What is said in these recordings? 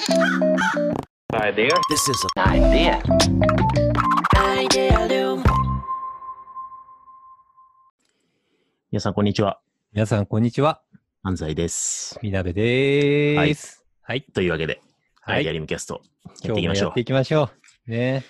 Idea. This is an idea. Idealium. 皆さん、こんにちは。皆さん、こんにちは。安西です。みなべでーす。はい。というわけで、はいアイデアリムキャスト、やっていきましょ今日もやっていきましょう。ね。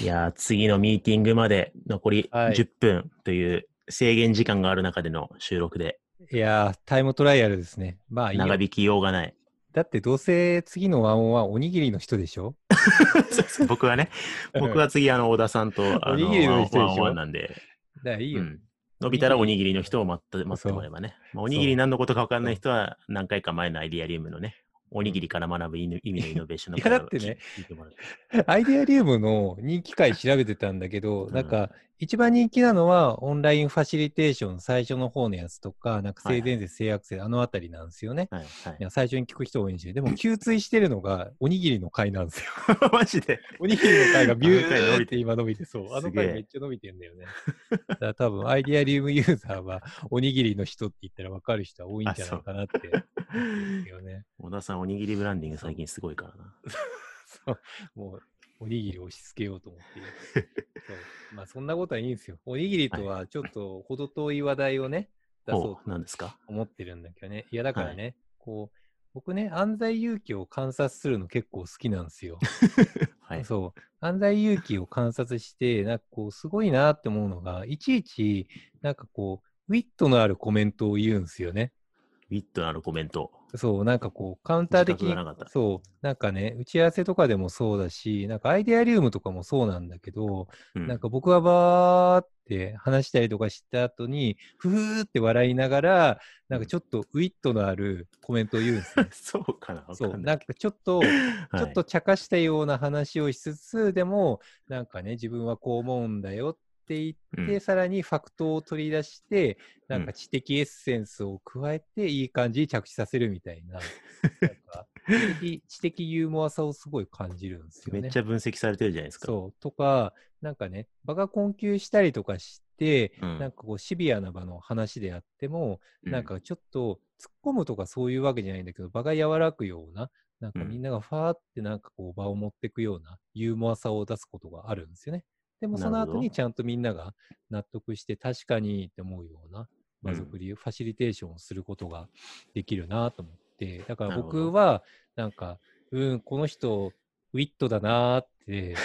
う。いやー、次のミーティングまで残りはい10分という制限時間がある中での収録で、いやー、タイムトライアルですね。まあいいよ長引きようがない。だってどうせ次のワンオンはおにぎりの人でしょ？僕はね、僕は次、あの、小田さんと、あの、おにぎりの人でしょ？ワンなんで、だからいいよ。うん。伸びたらおにぎりの人を待って待ってもらえばね。まあ、おにぎり何のことか分かんない人は、何回か前のアイデアリウムのね、おにぎりから学ぶ意味意味のイノベーションのいやだってねアイデアリウムの人気回調べてたんだけど、うん。なんか、一番人気なのは、オンラインファシリテーション最初の方のやつとか、なんか性善説、性悪説、あのあたりなんですよね。はいはいいや最初に聞く人多いんで。でも、吸追してるのが、おにぎりの回なんですよ。マジで？おにぎりの回がビュあの回伸びーってて今伸びて、そう。あのすげえ回めっちゃ伸びてんだよね。だから多分、アイデアリウムユーザーは、おにぎりの人って言ったら分かる人は多いんじゃないかなってよね。小田さん、おにぎりブランディング最近すごいからな。そう。もう、おにぎりを押し付けようと思って。そう。まあ、そんなことはいいんですよ。おにぎりとはちょっと程遠い話題をね、出そうなんですか？思ってるんだけどね。いや、だからね、こう、僕ね、安西勇気を観察するの結構好きなんですよ。はい。そう。安西勇気を観察して、なんかこう、すごいなって思うのが、いちいち、なんかこう、ウィットのあるコメントを言うんですよね。ウィットのあるコメント。そう、なんかこう、カウンター的にそう、なんかね、打ち合わせとかでもそうだし、なんかアイデアリウムとかもそうなんだけど、うんなんか僕はバーって話したりとかした後に、ふふーって笑いながら、なんかちょっとウィットのあるコメントを言うんですよ。そうかなわそう、な。ないんかちょっと、はいちょっと茶化したような話をしつつ、でも、なんかね、自分はこう思うんだよって言って、うんさらにファクトを取り出して、なんうんか知的エッセンスを加えて、いい感じに着地させるみたいな、なんか知的知的ユーモアさをすごい感じるんですよね。めっちゃ分析されてるじゃないですか。そう。とか、なんかね、場が困窮したりとかして、うんなんかこうシビアな場の話であっても、うんなんかちょっと突っ込むとかそういうわけじゃないんだけど、場が柔らくような、なんかうんみんながファーってなんかこう場を持っていくようなユーモアさを出すことがあるんですよね。でもその後にちゃんとみんなが納得して確かにって思うような場作り、ファシリテーションをすることができるなと思って、だから僕はなんか、うん、この人ウィットだなーって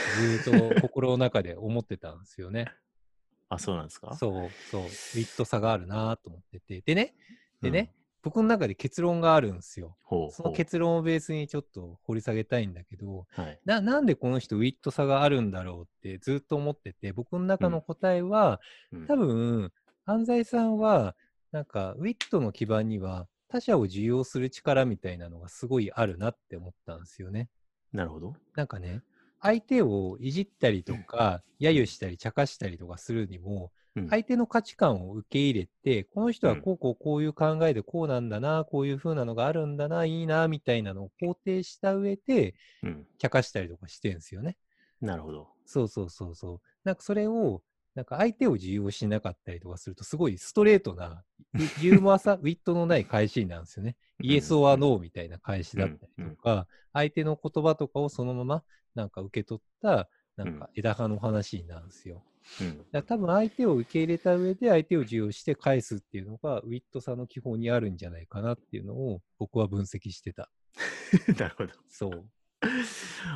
ずーっと心の中で思ってたんですよね。あ、そうなんですか？そう、そう、ウィットさがあるなと思ってて。でね、でね、僕の中で結論があるんですよ。その結論をベースにちょっと掘り下げたいんだけど、はい。ななんでこの人ウィットさがあるんだろうってずっと思ってて、僕の中の答えは、うん多分、安西さんは、なんか、ウィットの基盤には、他者を受容する力みたいなのがすごいあるなって思ったんですよね。なるほど。なんかね、相手をいじったりとか、揶揄したり、茶化したりとかするにも、うん相手の価値観を受け入れて、この人はうんこうこうこういう考えでこうなんだな、こういう風なのがあるんだな、いいな、みたいなのを肯定した上で、うん。茶化したりとかしてるんですよね。なるほど。そうそうそうそう。なんかそれを、なんか相手を受容しなかったりとかすると、すごいストレートな、ユ ユーモアさ、ウィットのない返しなんですよね。イエス・オア・ノーみたいな返しだったりとか、相手の言葉とかをそのままなんか受け取った、なんか枝葉の話になるんですよ。うん。多分相手を受け入れた上で相手を受容して返すっていうのがウィットさの基本にあるんじゃないかなっていうのを僕は分析してた。なるほど。そう。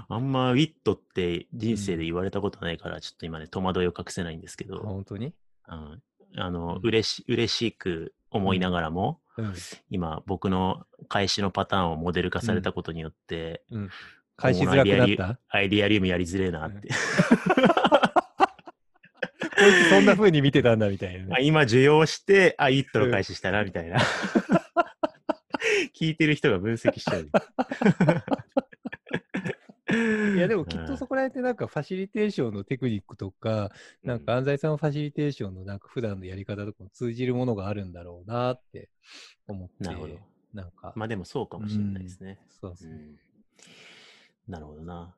あんまウィットって人生で言われたことないから、ちょっと今ね、戸惑いを隠せないんですけあど、本当に？うんあの、うん嬉し、嬉しく思いながらも、うん。今、僕の返しのパターンをモデル化されたことによって、うん。返しづらくなったアイデアリウムやりづれえなって。こいつそんな風に見てたんだみたいなねあ。今、受容して、あ、イットの返ししたな、みたいな。聞いてる人が分析しちゃう。いやでもきっとそこら辺ってなんかファシリテーションのテクニックとか、なんか安西さんのファシリテーションのなんか普段のやり方とかも通じるものがあるんだろうなって思って。なるほど。なんか、まあでもそうかもしれないですね。そうそうう。んなるほどな。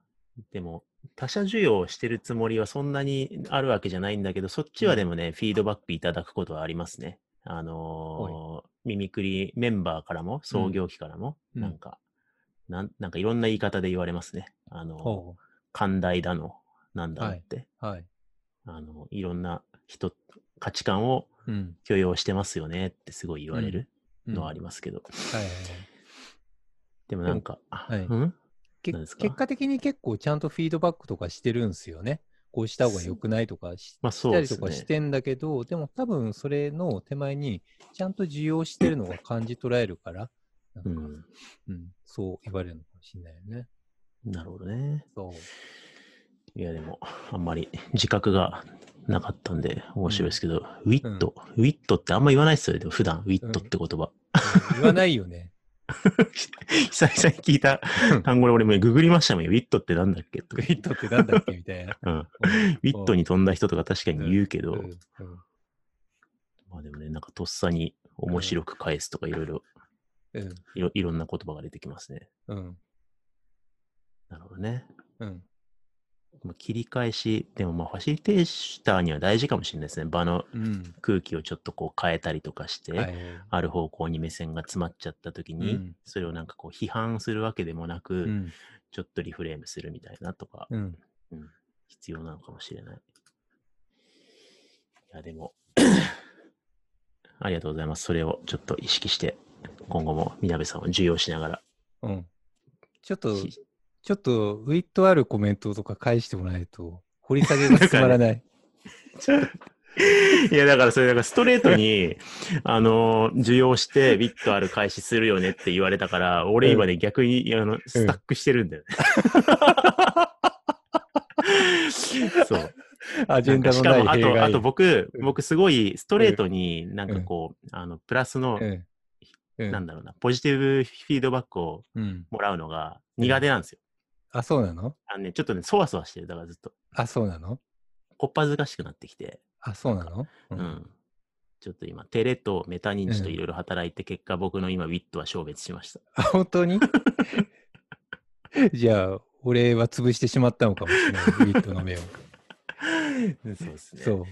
でも、他者授与をしてるつもりはそんなにあるわけじゃないんだけど、そっちはでもね、フィードバックいただくことはありますね。あのーミミクリメンバーからも、創業期からも、うんなんか、なんなんかいろんな言い方で言われますね。あの、ほ寛大だの、なんだのって、う。はい。あの、いろんな人、価値観をうん。許容してますよねってすごい言われるのはありりますけど。はいはいはい。でもなんか、あはいうん？結果的に結構ちゃんとフィードバックとかしてるんですよね。こうした方が良くないとかしまあしたりそうですね。とかしてんだけど、でも多分それの手前にちゃんと需要してるのが感じ取られるから、なんかうん。うん、そう言われるのかもしれないよね。なるほどね。そう。いやでも、あんまり自覚がなかったんで面白いですけど、ウィット、ウィットってあんま言わないですよね、でも普段、ウィットって言葉。うん言わないよね。久々に聞いた単語で俺もググりましたもんよ。ウィットってなんだっけとウ。ィットってなんだっけみたいな。うん。ウうんィットに飛んだ人とか確かに言うけど、うんうんまあでもね、なんかとっさに面白く返すとかいろいろ、うんいろいろんな言葉が出てきますね。うんなるほどね。うんまあ切り返し、でもまあファシリテーターには大事かもしれないですね。場のうん空気をちょっとこう変えたりとかして、はいある方向に目線が詰まっちゃった時に、うんそれをなんかこう批判するわけでもなく、うんちょっとリフレームするみたいなとか、うんうん必要なのかもしれない。いや、でも、ありがとうございます。それをちょっと意識して、今後もみなべさんを授与しながら。うんちょっと、しちょっとウィットあるコメントとか返してもらえると、掘り下げが進まらない。いや、だからそれ、だからストレートに、あの、受容して、ビットある開始するよねって言われたから、俺今ね、逆に、あの、スタックしてるんだよね。そう。アジェンダのないしかも、あと。あと僕、うん僕すごいストレートになんかこう、あの、プラスの、なんだろうな、ポジティブフィードバックをうん。もらうのが苦手なんですよ。あ、そうなの？あのね、ちょっとね、そわそわしてる。だからずっと、あ、そうなの？こっぱずかしくなってきて、あ、そうなの？ううん。ちょっと今、テレとメタ認知といろいろ働いて、結果僕の今、ウィットは消滅しました。あ、本当に？じゃあ、俺は潰してしまったのかもしれない、ウィットの目を。そうですね。そう。い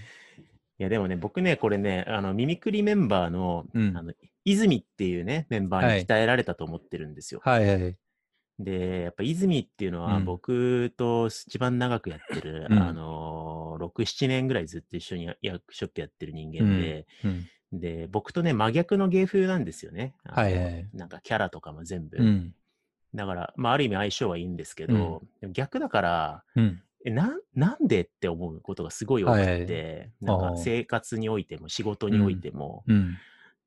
や、でもね、僕ね、これね、あの、ミミクリメンバーの、うんあの、泉っていうね、メンバーに鍛えられたと思ってるんですよ。はいはい。で、やっぱ泉っていうのは、うん僕と一番長くやってる、うんあのー、6、7年ぐらいずっと一緒にワークショップやってる人間で、うん。で、僕とね、真逆の芸風なんですよね。あのはいはいなんかキャラとかも全部。うん。だから、まあ、ある意味相性はいいんですけど、でも逆だから、うん。えななんでって思うことがすごい多くはいはいて、なんか生活においても仕事においても、うん。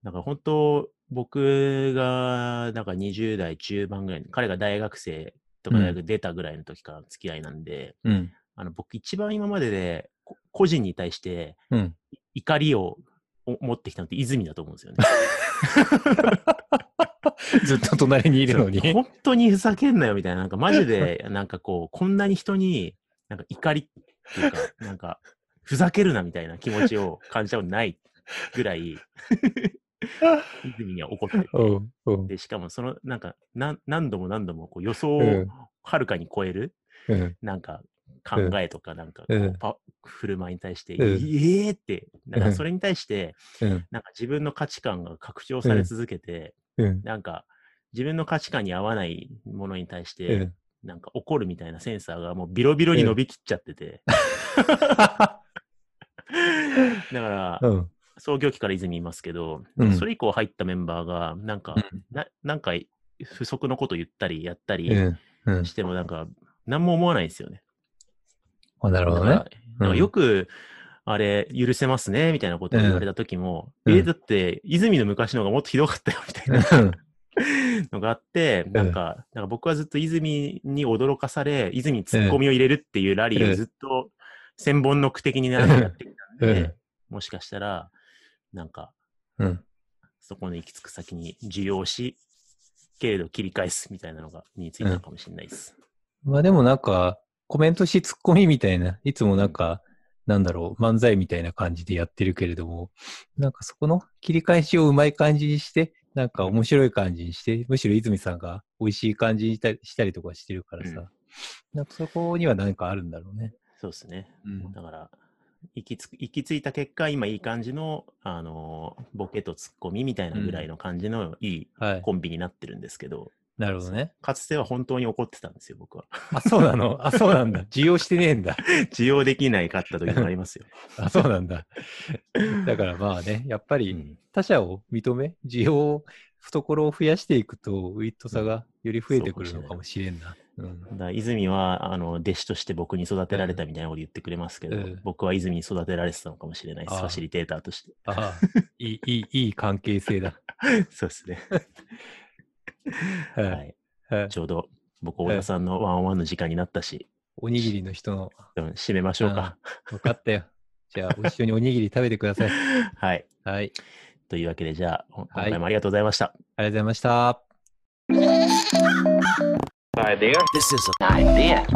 なんか本当、僕がなんか20代中盤ぐらい、彼が大学生とかうん大学出たぐらいの時からの付き合いなんで、うん。あの僕一番今まででこ個人に対してうん。怒りをお持ってきたのって泉だと思うんですよね。ずっと隣にいるのに。本当にふざけんなよみたいな、なんかマジ で、なんかこう、こんなに人に、なんか怒りっていうか、なんか、ふざけるなみたいな気持ちを感じたことないぐらい、泉には怒ってて。うん。うん。で、しかもその、なんか、何度も何度もこう予想をうんはるかに超える、うん。なんか、考えとか、なんか振る舞いに対して、うんええーって、なんうんかそれに対して、うん。なんか自分の価値観が拡張され続けて、うん。なんか、自分の価値観に合わないものに対しうて、ん。なんか怒るみたいなセンサーがもうビロビロに伸びきっちゃってて、だから、うん。創業期から泉いますけど、うん。それ以降入ったメンバーが、なんか、ななんか不足のこと言ったりやったりうん。うん。しても、なんか、何も思わないんですよね。あなるほどね。んかよく、あれ、許せますね、みたいなことを言われた時も、うん。え、だって、泉の昔の方がもっとひどかったよ、みたいな のがあって、なんか、なんか僕はずっと泉に驚かされ、泉にツッコミを入れるっていうラリーをずっと千本ノック的になんかやってきたんで、うん。もしかしたら、なんか、うん。そこの行き着く先に受容し、けれど切り返すみたいなのが身についたのかもしれないです。まあでもなんか、コメントしツッコミみたいな、いつもなんか、なんだろう、漫才みたいな感じでやってるけれども、なんかそこの切り返しをうまい感じにして、なんか面白い感じにして、むしろ泉さんが美味しい感じにしたりしたりとかしてるからさ、うんなんかそこには何かあるんだろうね。そうですね。うんだから、行きつく行き着いた結果、今いい感じの、あのーボケとツッコミみたいなぐらいの感じのいいはい。コンビになってるんですけど、なるほどね。かつては本当に怒ってたんですよ、僕は。あ、そうなの？あ、そうなんだ。需要してねえんだ。需要できないかった時もありますよ。あ、そうなんだ。だからまあね、やっぱりうん他者を認め、需要を、懐を増やしていくと、ウィットさがより増えてくるのかもしれんな。うん。だ泉はあの弟子として僕に育てられたみたいなこと言ってくれますけど、うん僕は泉に育てられてたのかもしれないです、ファシリテーターとして。ああ、いい、いい、いい関係性だ。そうですね。は。はいい。はいちょうど僕、太田さんのワンオンワンの時間になったし、おにぎりの人の、うん締めましょうか。分かったよ。じゃあ、一緒におにぎり食べてください。はい。はい。というわけで、じゃあ、今はい回もありがとうございました。ありがとうございました。idea. This is an idea.